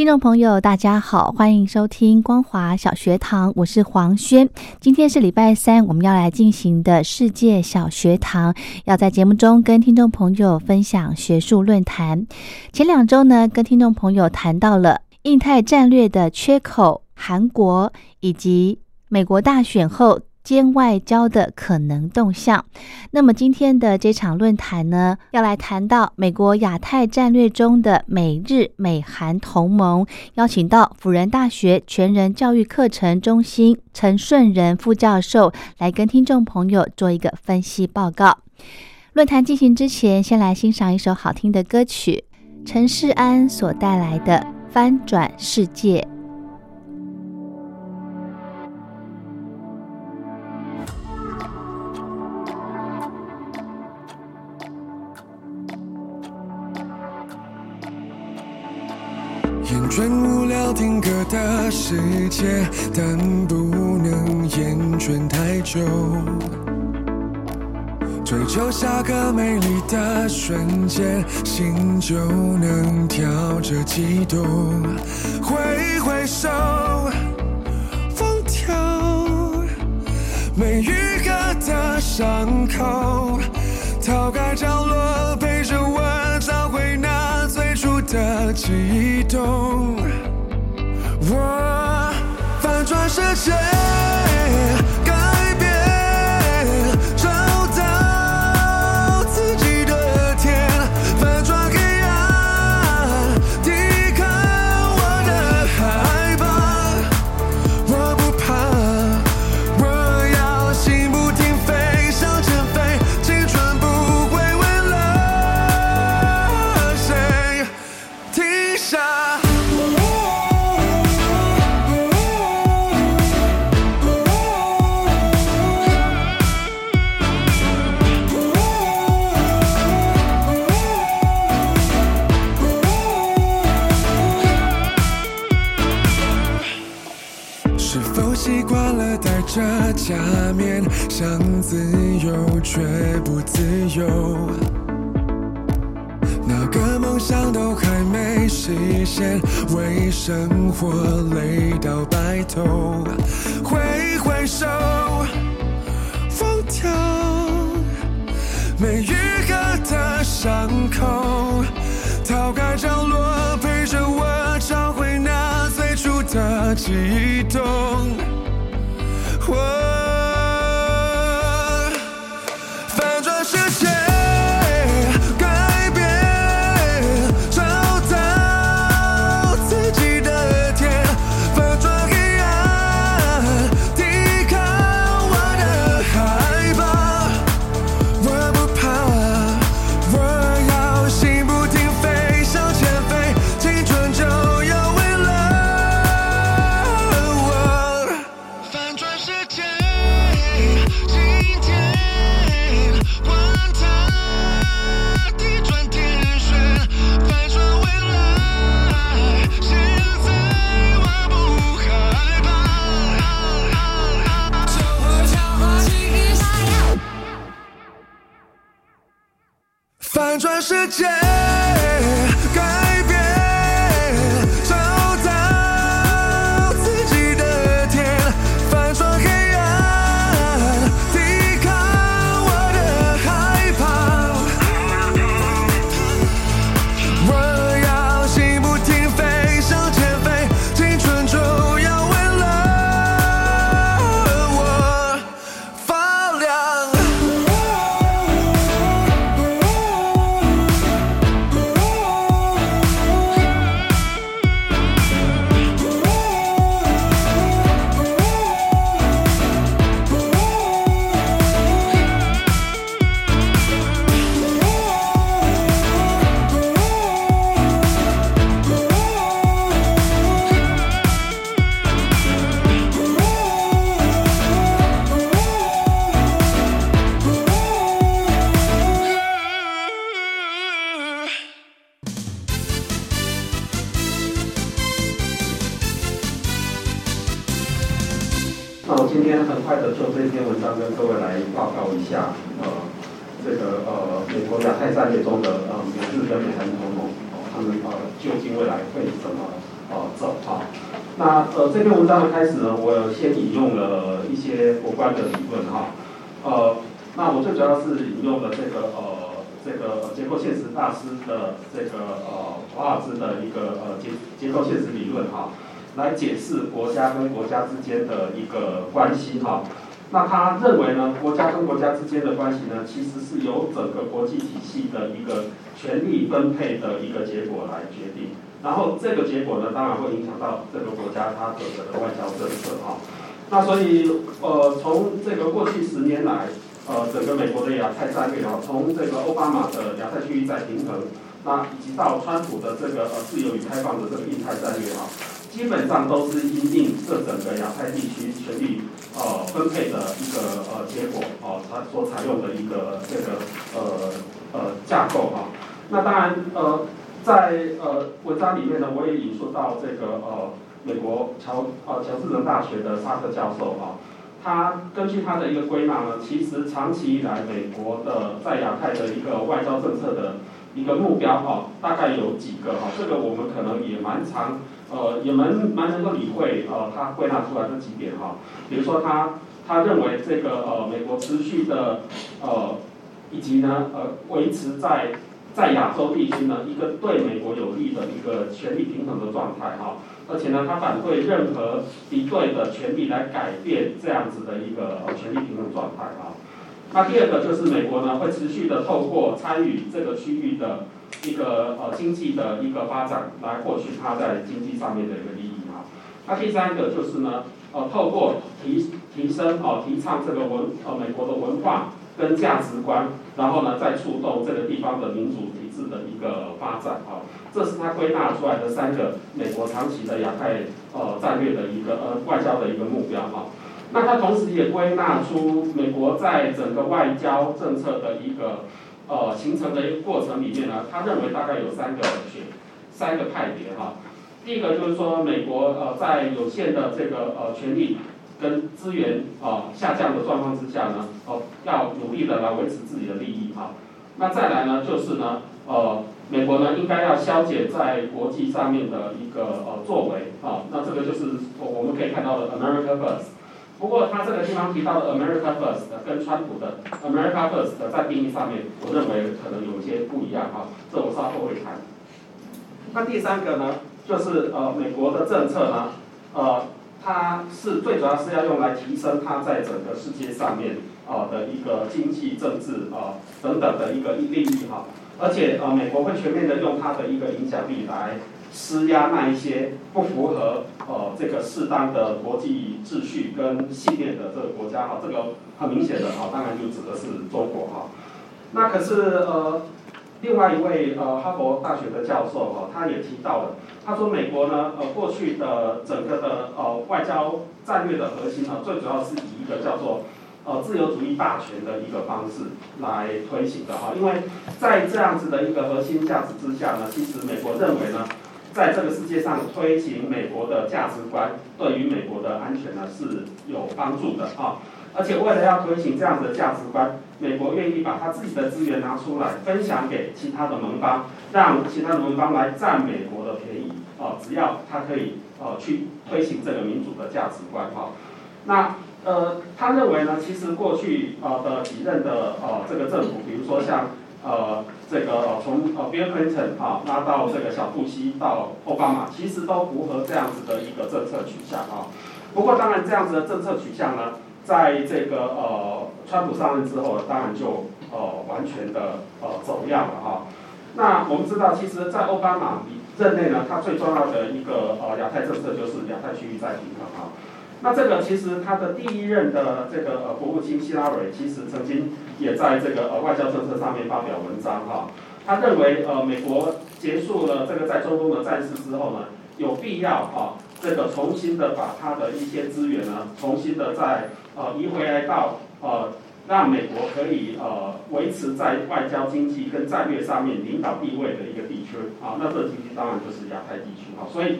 听众朋友，大家好，欢迎收听光华小学堂，我是黄轩。今天是礼拜三，我们要来进行的世界小学堂，要在节目中跟听众朋友分享学术论坛。前两周呢，跟听众朋友谈到了印太战略的缺口，韩国以及美国大选后。兼外交的可能动向。那么今天的这场论坛呢，要来谈到美国亚太战略中的美日美韩同盟，邀请到辅仁大学全人教育课程中心陈顺仁副教授来跟听众朋友做一个分析报告。论坛进行之前，先来欣赏一首好听的歌曲，陈世安所带来的《翻转世界》。厌倦无聊听歌的世界，但不能厌倦太久。追求下个美丽的瞬间，心就能跳着激动。挥挥手，放掉没愈合的伤口，逃开角落，陪着我找回那的悸动。我反转世界，下面，想自由却不自由？那个梦想都还没实现，为生活累到白头。挥挥手，放掉没愈合的伤口，逃开角落，陪着我找回那最初的悸动。那我今天很快的就这篇文章跟各位来报告一下，呃，这个呃美国亚太战略中的呃美日跟美韩同盟，哦，他们呃究竟未来会怎么呃走啊？那呃这篇文章的开始呢，我先引用了一些国关的理论哈，呃，那我最主要是引用了这个呃这个结构现实大师的这个呃华尔兹的一个呃结结构现实理论哈。来解释国家跟国家之间的一个关系哈，那他认为呢，国家跟国家之间的关系呢，其实是由整个国际体系的一个权力分配的一个结果来决定，然后这个结果呢，当然会影响到这个国家它的整个外交政策哈。那所以呃，从这个过去十年来，呃，整个美国的亚太战略啊，从这个奥巴马的亚太区域再平衡，那以及到川普的这个呃自由与开放的这个印太战略啊。基本上都是因应这整个亚太地区权力呃分配的一个呃结果哦，它所采用的一个这个呃呃架构啊。那当然呃在呃文章里面呢，我也引述到这个呃美国乔呃乔治城大学的沙特教授啊，他根据他的一个归纳呢，其实长期以来美国的在亚太的一个外交政策的一个目标哈，大概有几个哈，这个我们可能也蛮常。呃，也蛮蛮能够理会呃，他归纳出来这几点哈，比如说他他认为这个呃美国持续的呃以及呢呃维持在在亚洲地区呢一个对美国有利的一个权力平衡的状态哈，而且呢他反对任何敌对的权利来改变这样子的一个权力平衡状态啊。那第二个就是美国呢会持续的透过参与这个区域的。一个呃经济的一个发展来获取它在经济上面的一个利益哈。那第三个就是呢，呃，透过提提升哦，提倡这个文呃美国的文化跟价值观，然后呢再触动这个地方的民主体制的一个发展啊。这是他归纳出来的三个美国长期的亚太呃战略的一个呃外交的一个目标哈。那他同时也归纳出美国在整个外交政策的一个。呃，形成的一个过程里面呢，他认为大概有三个选三个派别哈。第一个就是说，美国呃在有限的这个呃权力跟资源啊下降的状况之下呢，哦要努力的来维持自己的利益哈。那再来呢，就是呢，呃，美国呢应该要消减在国际上面的一个呃作为啊。那这个就是我们可以看到的 America First。不过他这个地方提到的 America First 跟川普的 America First 在定义上面，我认为可能有些不一样哈，这我稍后会谈。那第三个呢，就是呃美国的政策呢，呃它是最主要是要用来提升它在整个世界上面啊的一个经济、政治啊等等的一个利益哈，而且呃美国会全面的用它的一个影响力来。施压那一些不符合呃这个适当的国际秩序跟信念的这个国家哈，这个很明显的哈，当然就指的是中国哈。那可是呃另外一位呃哈佛大学的教授哈，他也提到了，他说美国呢呃过去的整个的呃外交战略的核心呢，最主要是以一个叫做呃自由主义霸权的一个方式来推行的哈，因为在这样子的一个核心价值之下呢，其实美国认为呢。在这个世界上推行美国的价值观，对于美国的安全呢是有帮助的啊！而且为了要推行这样的价值观，美国愿意把他自己的资源拿出来分享给其他的盟邦，让其他的盟邦来占美国的便宜啊！只要他可以呃去推行这个民主的价值观哈。那呃，他认为呢，其实过去呃的几任的呃这个政府，比如说像。呃，这个从呃 Bill Clinton 啊，拉到这个小布希到奥巴马，其实都符合这样子的一个政策取向啊。不过当然这样子的政策取向呢，在这个呃川普上任之后，当然就呃完全的呃走样了哈。那我们知道，其实，在奥巴马任内呢，他最重要的一个呃亚太政策就是亚太区域再平衡啊。那这个其实他的第一任的这个呃国务卿希拉蕊，其实曾经也在这个呃外交政策上面发表文章哈。他认为呃美国结束了这个在中东的战事之后呢，有必要哈这个重新的把他的一些资源呢，重新的再呃移回来到呃让美国可以呃维持在外交经济跟战略上面领导地位的一个地区啊。那这个地区当然就是亚太地区哈，所以。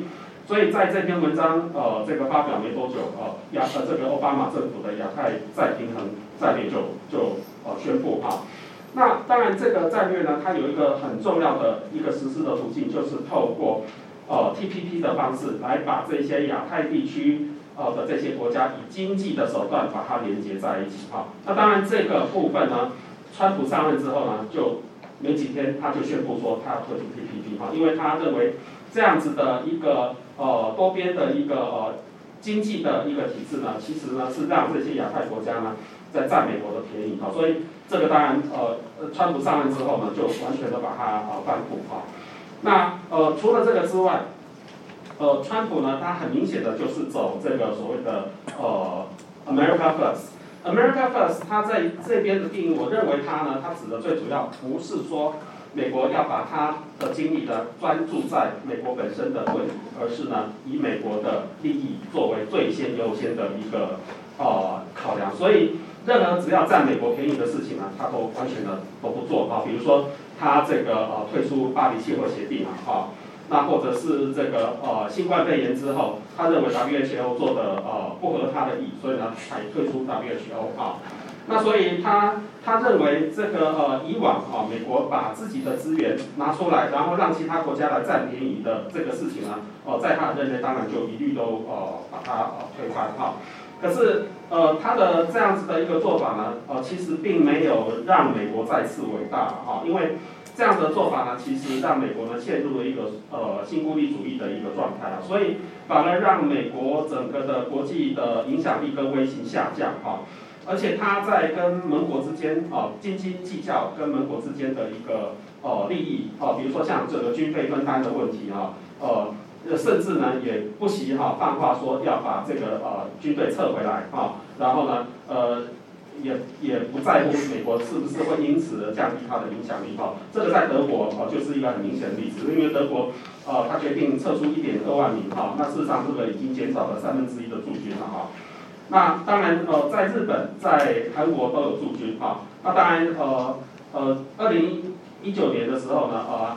所以在这篇文章呃这个发表没多久，呃亚呃这个奥巴马政府的亚太再平衡战略就就呃宣布哈。那当然这个战略呢，它有一个很重要的一个实施的途径，就是透过呃 TPP 的方式来把这些亚太地区呃的这些国家以经济的手段把它连接在一起哈。那当然这个部分呢，川普上任之后呢，就没几天他就宣布说他要退出 TPP 哈，因为他认为这样子的一个呃多边的一个呃经济的一个体制呢，其实呢是让这些亚太国家呢在占美国的便宜哈，所以这个当然呃川普上任之后呢，就完全的把它呃反哺哈。那呃除了这个之外，呃川普呢他很明显的就是走这个所谓的呃 America First。America First，它在这边的定义，我认为它呢，它指的最主要不是说美国要把他的精力呢专注在美国本身的问题，而是呢以美国的利益作为最先优先的一个呃考量。所以任何只要占美国便宜的事情呢，他都完全的都不做啊。比如说他这个呃退出巴黎气候协定啊，啊。那或者是这个呃新冠肺炎之后，他认为 WHO 做的呃不合他的意，所以呢才退出 WHO 啊。那所以他他认为这个呃以往啊美国把自己的资源拿出来，然后让其他国家来占便宜的这个事情呢，哦在他的任内当然就一律都呃把它呃推翻哈。可是呃他的这样子的一个做法呢，呃其实并没有让美国再次伟大哈，因为。这样的做法呢，其实让美国呢陷入了一个呃新孤立主义的一个状态啊，所以反而让美国整个的国际的影响力跟威信下降哈，而且他在跟盟国之间啊斤斤计较跟盟国之间的一个呃利益啊，比如说像这个军费分担的问题啊，呃甚至呢也不惜哈放话说要把这个呃军队撤回来啊，然后呢呃。也也不在乎美国是不是会因此而降低它的影响力哈，这个在德国哦就是一个很明显的例子，因为德国呃他决定撤出一点二万名哈，那事实上这个已经减少了三分之一的驻军了哈，那当然呃在日本在韩国都有驻军哈，那当然呃呃二零一九年的时候呢呃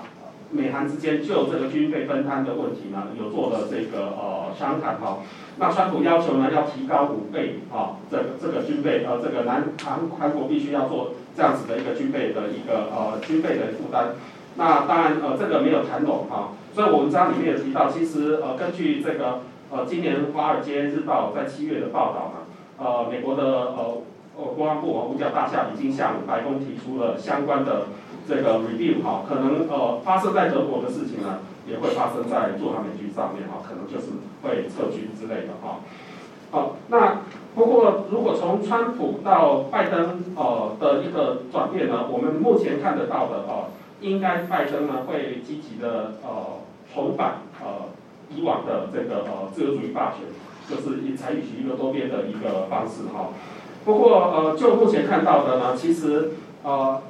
美韩之间就这个军费分摊的问题呢有做了这个呃商谈哈。那川普要求呢，要提高五倍啊，这个这个军费，呃，这个南韩韩国必须要做这样子的一个军费的一个呃军费的负担。那当然呃这个没有谈拢哈，所以我们章里面有提到，其实呃根据这个呃今年华尔街日报在七月的报道呢，呃美国的呃呃国安部五角大厦已经向白宫提出了相关的这个 review 哈，可能呃发生在德国的事情呢。也会发生在驻韩美军上面哈，可能就是会撤军之类的哈。好，那不过如果从川普到拜登呃的一个转变呢，我们目前看得到的哦，应该拜登呢会积极的呃重返呃以往的这个呃自由主义霸权，就是以采取一个多边的一个方式哈。不过呃就目前看到的呢，其实呃。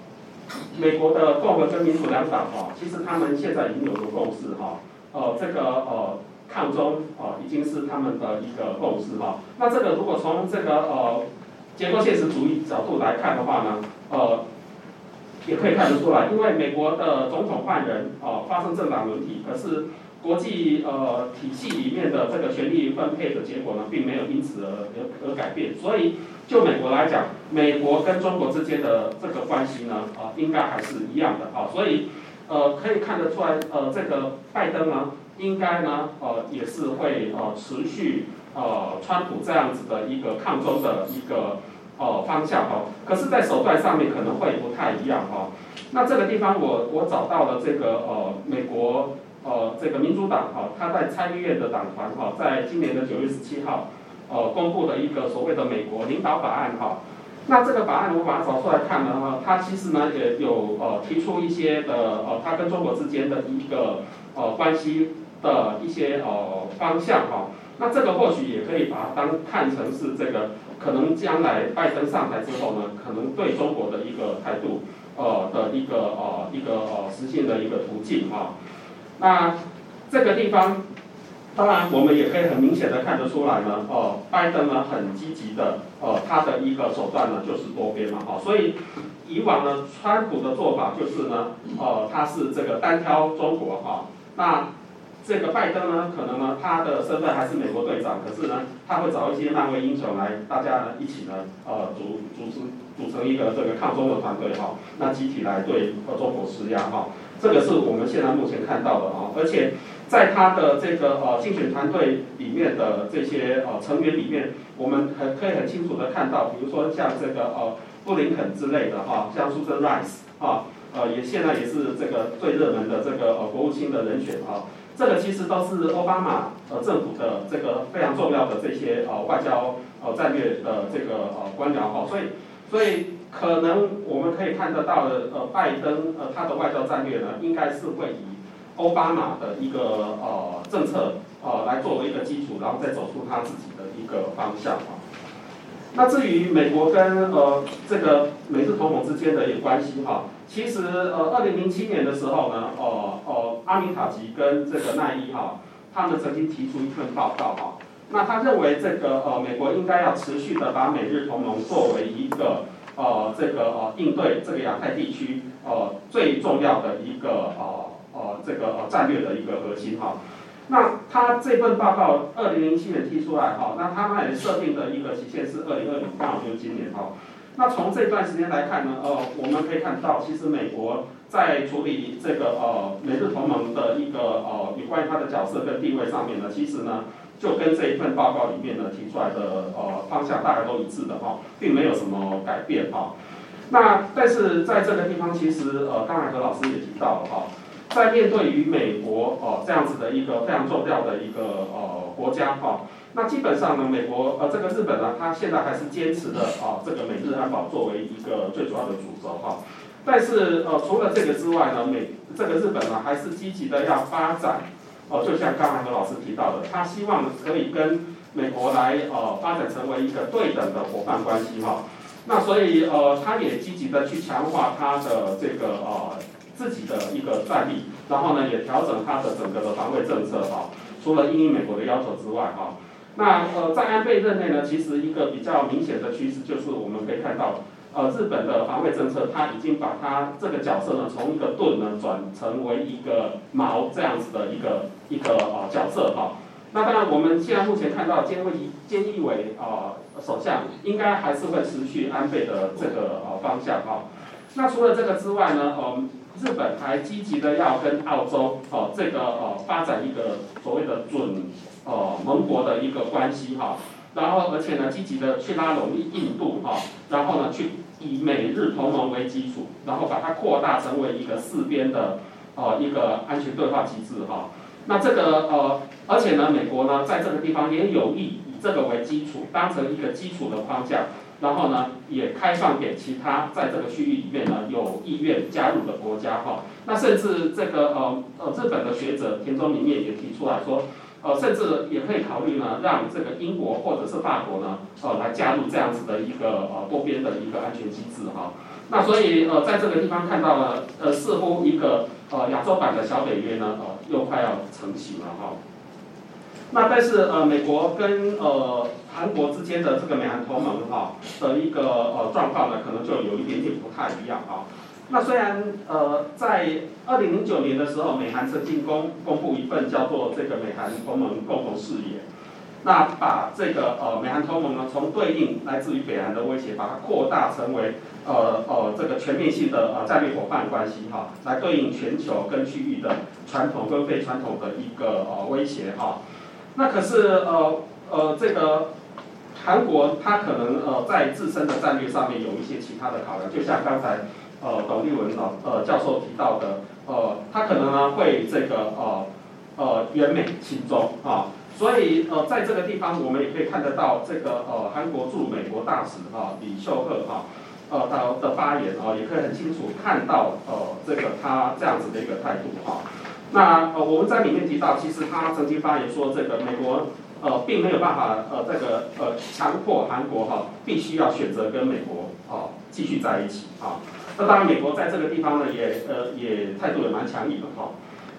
美国的共和跟民主两党哈，其实他们现在已经有个共识哈，呃，这个呃抗中啊已经是他们的一个共识哈。那这个如果从这个呃结构现实主义角度来看的话呢，呃，也可以看得出来，因为美国的总统换人哦，发生政党轮替，可是。国际呃体系里面的这个权力分配的结果呢，并没有因此而而而改变，所以就美国来讲，美国跟中国之间的这个关系呢，啊，应该还是一样的啊，所以呃可以看得出来，呃这个拜登呢，应该呢，呃也是会呃持续呃川普这样子的一个抗中的一个呃方向哈，可是，在手段上面可能会不太一样哈。那这个地方我我找到了这个呃美国。呃，这个民主党哈，他在参议院的党团哈，在今年的九月十七号，呃，公布的一个所谓的美国领导法案哈。那这个法案我把它找出来看呢哈，它其实呢也有呃提出一些的呃，它跟中国之间的一个呃关系的一些呃方向哈。那这个或许也可以把它当看成是这个可能将来拜登上台之后呢，可能对中国的一个态度呃的一个呃一个呃实现的一个途径哈。那这个地方，当然我们也可以很明显的看得出来呢，哦，拜登呢很积极的，哦，他的一个手段呢就是多边嘛，哈，所以以往呢，川普的做法就是呢，呃，他是这个单挑中国哈，那这个拜登呢，可能呢他的身份还是美国队长，可是呢他会找一些漫威英雄来，大家呢一起呢呃组组织组成一个这个抗中的团队哈，那集体来对中国施压哈，这个是我们现在目前看到的啊，而且在他的这个呃竞选团队里面的这些呃成员里面，我们很可以很清楚的看到，比如说像这个呃布林肯之类的哈，像 Susan Rice 啊，呃也现在也是这个最热门的这个呃国务卿的人选啊。这个其实都是奥巴马呃政府的这个非常重要的这些呃外交呃战略的这个呃官僚哈，所以所以可能我们可以看得到的呃拜登呃他的外交战略呢，应该是会以奥巴马的一个呃政策呃来作为一个基础，然后再走出他自己的一个方向啊。那至于美国跟呃这个美日同盟之间的一个关系哈。其实，呃，二零零七年的时候呢，哦哦，阿米塔吉跟这个奈伊哈，他们曾经提出一份报告哈。那他认为这个呃，美国应该要持续的把美日同盟作为一个呃这个呃应对这个亚太地区呃最重要的一个呃呃这个呃战略的一个核心哈。那他这份报告二零零七年提出来哈，那他那里设定的一个期限是二零二零，刚好就是今年哈。那从这段时间来看呢，呃，我们可以看到，其实美国在处理这个呃美日同盟的一个呃有关于它的角色跟地位上面呢，其实呢就跟这一份报告里面呢提出来的呃方向大概都一致的哈，并没有什么改变哈。那但是在这个地方，其实呃刚才何老师也提到了哈，在面对于美国哦这样子的一个非常重要的一个呃国家哈。那基本上呢，美国呃这个日本呢，它现在还是坚持的啊，这个美日安保作为一个最主要的主轴哈。但是呃除了这个之外呢，美这个日本呢还是积极的要发展哦，就像刚才何老师提到的，他希望可以跟美国来呃发展成为一个对等的伙伴关系哈。那所以呃他也积极的去强化他的这个呃自己的一个战力，然后呢也调整他的整个的防卫政策哈。除了应美国的要求之外哈。那呃，在安倍任内呢，其实一个比较明显的趋势就是我们可以看到，呃，日本的防卫政策，它已经把它这个角色呢，从一个盾呢，转成为一个矛这样子的一个一个呃角色哈。那当然，我们现在目前看到菅义菅义伟啊首相，应该还是会持续安倍的这个呃方向哈。那除了这个之外呢，呃，日本还积极的要跟澳洲哦这个呃发展一个所谓的准。呃，盟国的一个关系哈，然后而且呢，积极的去拉拢印度哈，然后呢，去以美日同盟为基础，然后把它扩大成为一个四边的呃一个安全对话机制哈。那这个呃，而且呢，美国呢在这个地方也有意以这个为基础，当成一个基础的框架，然后呢，也开放给其他在这个区域里面呢有意愿加入的国家哈。那甚至这个呃呃日本的学者田中明面也提出来说。呃，甚至也可以考虑呢，让这个英国或者是法国呢，呃，来加入这样子的一个呃多边的一个安全机制哈。那所以呃，在这个地方看到了，呃，似乎一个呃亚洲版的小北约呢，呃，又快要成型了哈。那但是呃，美国跟呃韩国之间的这个美韩同盟哈的一个呃状况呢，可能就有一点点不太一样哈。那虽然呃，在二零零九年的时候，美韩曾经公公布一份叫做这个美韩同盟共同视野，那把这个呃美韩同盟呢，从对应来自于北韩的威胁，把它扩大成为呃呃这个全面性的呃战略伙伴关系哈，来对应全球跟区域的传统跟非传统的一个呃威胁哈。那可是呃呃这个韩国它可能呃在自身的战略上面有一些其他的考量，就像刚才。呃，董立文老呃教授提到的，呃，他可能呢会这个呃呃远美亲中啊，所以呃在这个地方我们也可以看得到这个呃韩国驻美国大使哈李秀赫哈呃的的发言啊，也可以很清楚看到呃这个他这样子的一个态度哈。那呃我们在里面提到，其实他曾经发言说，这个美国呃并没有办法呃这个呃强迫韩国哈必须要选择跟美国啊继续在一起啊。那当然，美国在这个地方呢，也呃也态度也蛮强硬的哈。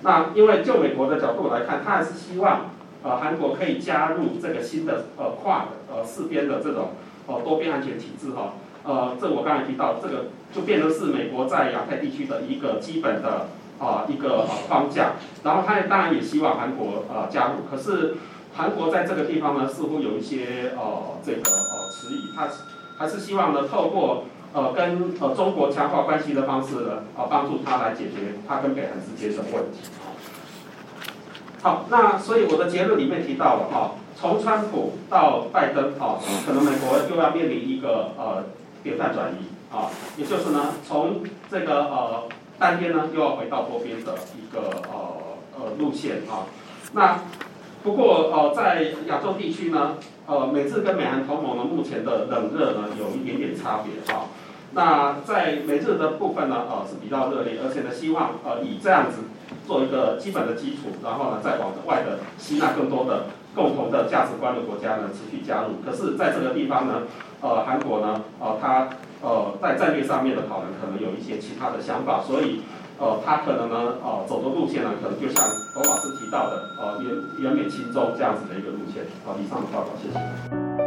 那因为就美国的角度来看，他还是希望呃韩国可以加入这个新的呃跨呃四边的这种呃多边安全体制哈。呃，这我刚才提到，这个就变成是美国在亚太地区的一个基本的啊、一个呃框架，然后他也当然也希望韩国呃加入，可是韩国在这个地方呢似乎有一些呃这个呃迟疑，他还是希望呢透过呃跟呃中国强化关系的方式呢啊、帮助他来解决他跟北韩之间的问题。好，那所以我的结论里面提到了哈、从川普到拜登哈、可能美国又要面临一个呃典范转移啊，也就是呢从这个呃单边呢又要回到多边的一个呃呃路线啊。那不过呃在亚洲地区呢，呃美日跟美韩同盟呢目前的冷热呢有一点点差别啊。那在美日的部分呢，呃是比较热烈，而且呢希望呃以这样子做一个基本的基础，然后呢再往外的吸纳更多的共同的价值观的国家呢持续加入。可是在这个地方呢，呃韩国呢，呃它呃在战略上面的讨论可能有一些其他的想法，所以呃它可能呢呃走的路线呢，可能就像董老师提到的，呃远远美亲中这样子的一个路线。好，以上的报告，谢谢。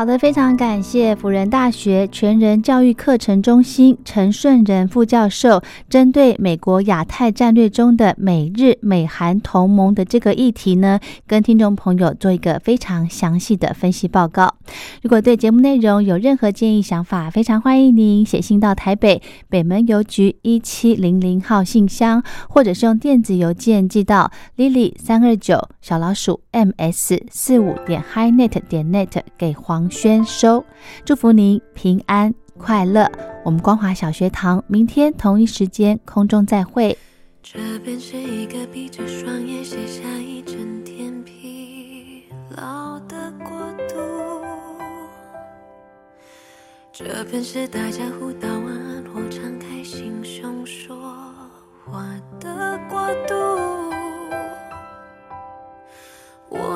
好的，非常感谢辅仁大学全人教育课程中心陈顺仁副教授，针对美国亚太战略中的美日美韩同盟的这个议题呢，跟听众朋友做一个非常详细的分析报告。如果对节目内容有任何建议想法，非常欢迎您写信到台北北门邮局一七零零号信箱，或者是用电子邮件寄到 lily 三二九小老鼠 ms 四五点 hinet 点 net 给黄宣收。祝福您平安快乐。我们光华小学堂明天同一时间空中再会。这边是一个闭着双眼写下一整天疲劳的国度，这边是大家互道晚安或敞开心胸说话的国度。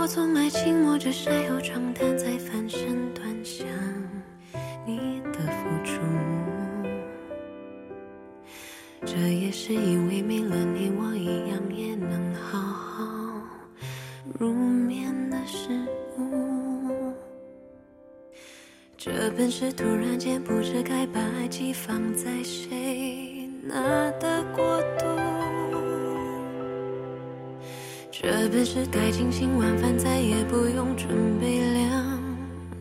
我总爱情摸着晒后床单，再翻身端详你的付出。这也是因为没了你，我一样也能好好入眠的事物。这本是突然间不知该把爱寄放在谁那的国度。这本是该精心晚饭，再也不用准备两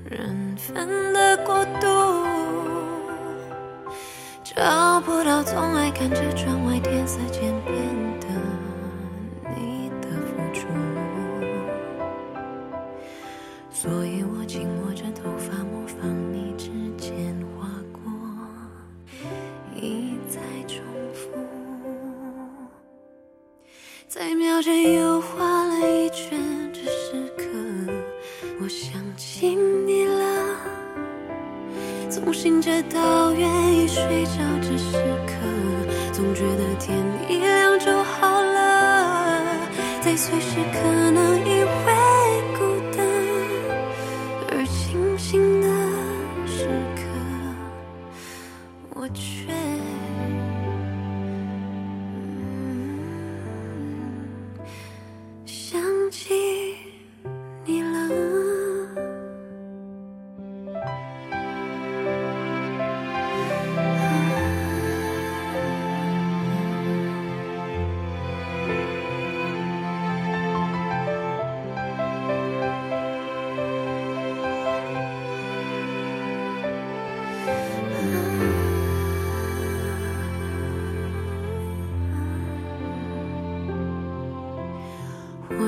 人份的过度。找不到总爱看着窗外天色渐变的你的付出，所以我紧握着头发，模仿你指尖划过，一再重复，在秒针着到愿意睡着。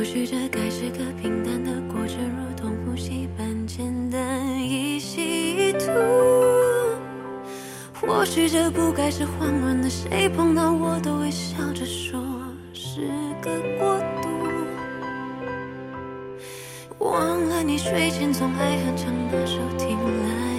或许这该是个平淡的过程，如同呼吸般简单，一吸一吐。或许这不该是慌乱的，谁碰到我都会笑着说是个过渡。忘了你睡前总爱哼唱那首听来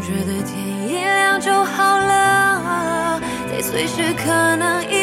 觉得天一亮就好了，在随时可能。